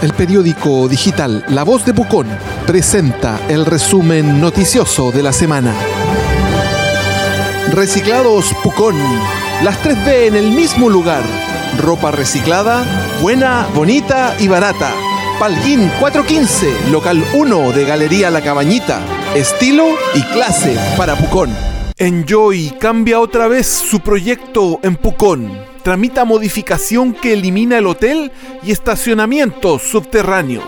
El periódico digital La Voz de Pucón presenta el resumen noticioso de la semana. Reciclados Pucón. Las 3B en el mismo lugar. Ropa reciclada, buena, bonita y barata. Palguín 415, local 1 de Galería La Cabañita. Estilo y clase para Pucón. Enjoy cambia otra vez su proyecto en Pucón. Tramita modificación que elimina el hotel y estacionamientos subterráneos.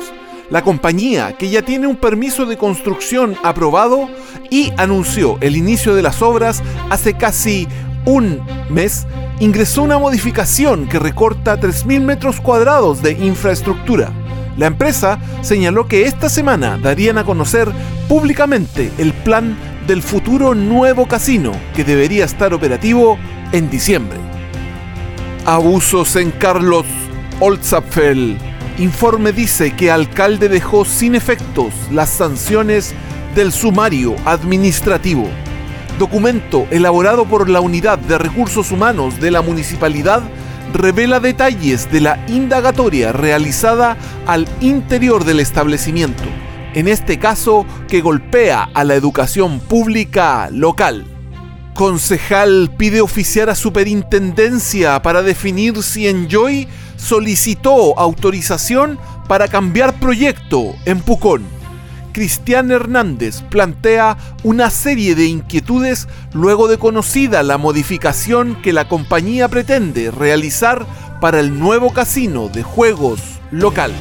La compañía, que ya tiene un permiso de construcción aprobado y anunció el inicio de las obras hace casi un mes, ingresó una modificación que recorta 3.000 metros cuadrados de infraestructura. La empresa señaló que esta semana darían a conocer públicamente el plan del futuro nuevo casino que debería estar operativo en diciembre. Abusos en Carlos Olzapfel. Informe dice que alcalde dejó sin efectos las sanciones del sumario administrativo. Documento elaborado por la Unidad de Recursos Humanos de la Municipalidad revela detalles de la indagatoria realizada al interior del establecimiento en este caso que golpea a la educación pública local. Concejal pide oficiar a superintendencia para definir si Enjoy solicitó autorización para cambiar proyecto en Pucón. Cristian Hernández plantea una serie de inquietudes luego de conocida la modificación que la compañía pretende realizar para el nuevo casino de juegos local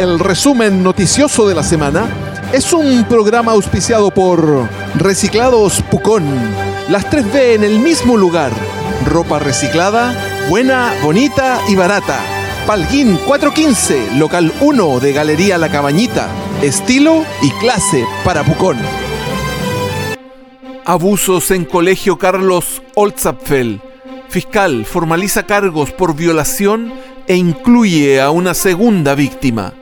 el resumen noticioso de la semana es un programa auspiciado por Reciclados Pucón. Las 3B en el mismo lugar. Ropa reciclada, buena, bonita y barata. Palguín 415, local 1 de Galería La Cabañita. Estilo y clase para Pucón. Abusos en Colegio Carlos Olzapfel. Fiscal formaliza cargos por violación e incluye a una segunda víctima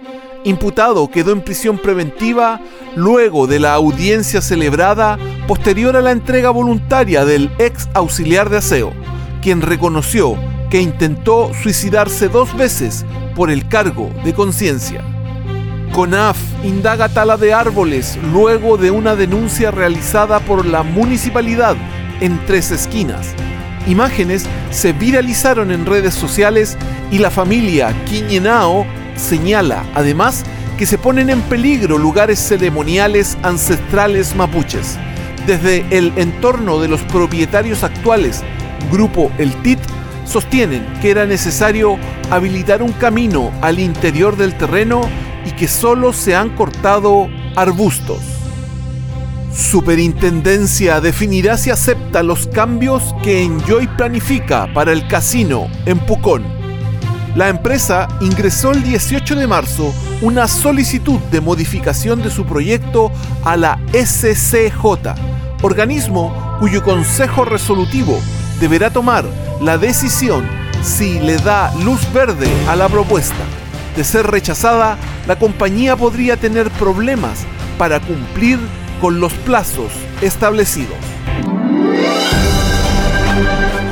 imputado quedó en prisión preventiva luego de la audiencia celebrada posterior a la entrega voluntaria del ex auxiliar de aseo, quien reconoció que intentó suicidarse dos veces por el cargo de conciencia. CONAF indaga tala de árboles luego de una denuncia realizada por la municipalidad en tres esquinas. Imágenes se viralizaron en redes sociales y la familia Quiñenao señala además que se ponen en peligro lugares ceremoniales ancestrales mapuches. Desde el entorno de los propietarios actuales, Grupo El TIT, sostienen que era necesario habilitar un camino al interior del terreno y que solo se han cortado arbustos. Superintendencia definirá si acepta los cambios que Enjoy planifica para el casino en Pucón. La empresa ingresó el 18 de marzo una solicitud de modificación de su proyecto a la SCJ, organismo cuyo Consejo Resolutivo deberá tomar la decisión si le da luz verde a la propuesta. De ser rechazada, la compañía podría tener problemas para cumplir con los plazos establecidos.